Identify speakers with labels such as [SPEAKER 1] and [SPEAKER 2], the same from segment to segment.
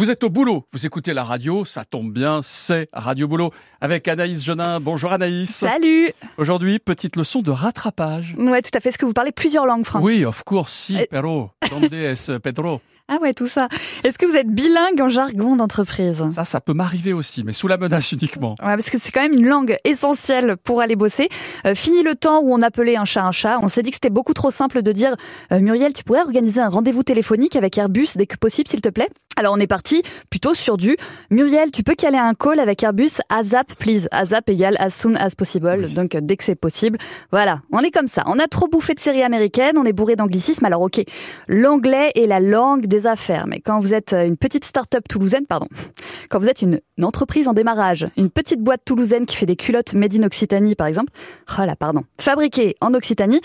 [SPEAKER 1] Vous êtes au boulot, vous écoutez la radio, ça tombe bien, c'est Radio Boulot. Avec Anaïs Genin. Bonjour Anaïs.
[SPEAKER 2] Salut
[SPEAKER 1] Aujourd'hui, petite leçon de rattrapage.
[SPEAKER 2] Ouais, tout à fait. Est-ce que vous parlez plusieurs langues, Franck
[SPEAKER 1] Oui, of course, si,
[SPEAKER 2] Euh,
[SPEAKER 1] pero, donde es Pedro?
[SPEAKER 2] Ah ouais, tout ça. Est-ce que vous êtes bilingue en jargon d'entreprise?
[SPEAKER 1] Ça, ça peut m'arriver aussi, mais sous la menace uniquement.
[SPEAKER 2] Ouais, parce que c'est quand même une langue essentielle pour aller bosser. Euh, fini le temps où on appelait un chat un chat. On s'est dit que c'était beaucoup trop simple de dire euh, Muriel, tu pourrais organiser un rendez-vous téléphonique avec Airbus dès que possible, s'il te plaît? Alors on est parti plutôt sur du Muriel, tu peux caler un call avec Airbus ASAP please. ASAP égale as soon as possible.
[SPEAKER 1] Oui.
[SPEAKER 2] Donc dès que c'est possible. Voilà, on est comme ça. On a trop bouffé de séries américaines, on est bourré d'anglicisme. Alors OK, l'anglais est la langue des affaires, mais quand vous êtes euh, une petite start-up toulousaine, pardon, quand vous êtes une, une entreprise en démarrage, une petite boîte toulousaine qui fait des culottes made in Occitanie par exemple, oh là pardon, fabriquées en Occitanie,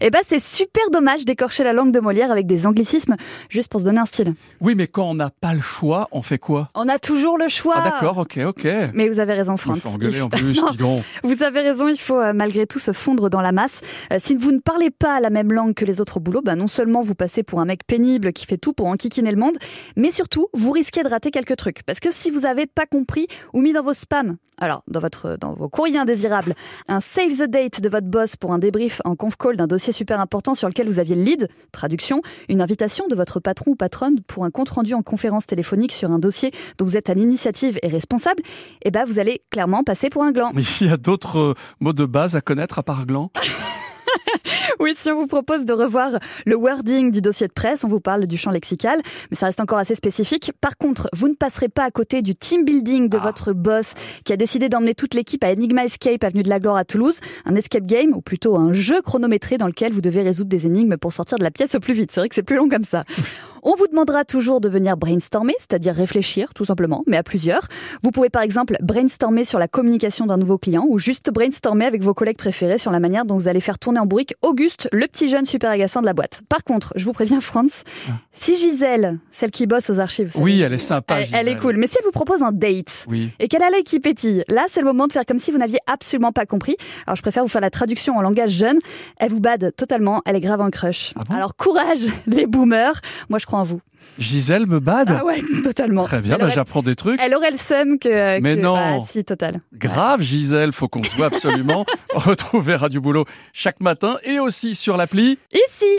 [SPEAKER 2] eh ben c'est super dommage d'écorcher la langue de Molière avec des anglicismes juste pour se donner un style.
[SPEAKER 1] Oui, mais quand on n'a pas le choix, on fait quoi?
[SPEAKER 2] On a toujours le choix.
[SPEAKER 1] Ah d'accord, ok, ok.
[SPEAKER 2] Mais vous avez raison, Franz.
[SPEAKER 1] engueuler en plus,
[SPEAKER 2] Non, vous avez raison, il faut euh, malgré tout se fondre dans la masse. Euh, si vous ne parlez pas la même langue que les autres au boulot, bah, non seulement vous passez pour un mec pénible qui fait tout pour enquiquiner le monde, mais surtout, vous risquez de rater quelques trucs. Parce que si vous n'avez pas compris ou mis dans vos spams, alors dans, votre, dans vos courriers indésirables, un save the date de votre boss pour un débrief en conf call d'un dossier super important sur lequel vous aviez le lead, traduction, une invitation de votre patron ou patronne pour un compte rendu en conférence téléphonique sur un dossier dont vous êtes à l'initiative et responsable, eh ben vous allez clairement passer pour un gland.
[SPEAKER 1] Il y a d'autres euh, mots de base à connaître à part gland?
[SPEAKER 2] Oui, si on vous propose de revoir le wording du dossier de presse, on vous parle du champ lexical, mais ça reste encore assez spécifique. Par contre, vous ne passerez pas à côté du team building de
[SPEAKER 1] Ah.
[SPEAKER 2] votre boss qui a décidé d'emmener toute l'équipe à Enigma Escape, avenue de la Gloire à Toulouse, un escape game, ou plutôt un jeu chronométré dans lequel vous devez résoudre des énigmes pour sortir de la pièce au plus vite. C'est vrai que c'est plus long comme ça. On vous demandera toujours de venir brainstormer, c'est-à-dire réfléchir, tout simplement, mais à plusieurs. Vous pouvez par exemple brainstormer sur la communication d'un nouveau client ou juste brainstormer avec vos collègues préférés sur la manière dont vous allez faire tourner en bourrique Auguste, le petit jeune super agaçant de la boîte. Par contre, je vous préviens, Franz, si Gisèle, celle qui bosse aux archives, vous savez,
[SPEAKER 1] Oui, elle est sympa.
[SPEAKER 2] elle, elle est cool, mais si elle vous propose un date,
[SPEAKER 1] Oui.
[SPEAKER 2] et qu'elle a l'œil qui pétille. Là, c'est le moment de faire comme si vous n'aviez absolument pas compris. Alors, je préfère vous faire la traduction en langage jeune. Elle vous bade totalement. Elle est grave en crush.
[SPEAKER 1] Ah bon?
[SPEAKER 2] Alors, courage, les boomers. Moi, je crois vous.
[SPEAKER 1] Gisèle me bade
[SPEAKER 2] Ah ouais, totalement.
[SPEAKER 1] Très bien,
[SPEAKER 2] Elle
[SPEAKER 1] bah,
[SPEAKER 2] aurait,
[SPEAKER 1] j'apprends des trucs.
[SPEAKER 2] elle aurait le seum que.
[SPEAKER 1] Mais
[SPEAKER 2] que-
[SPEAKER 1] non.
[SPEAKER 2] Bah, si, total.
[SPEAKER 1] Grave, Gisèle, faut qu'on se voit absolument. Retrouvez Radio Boulot chaque matin et aussi sur l'appli.
[SPEAKER 2] Ici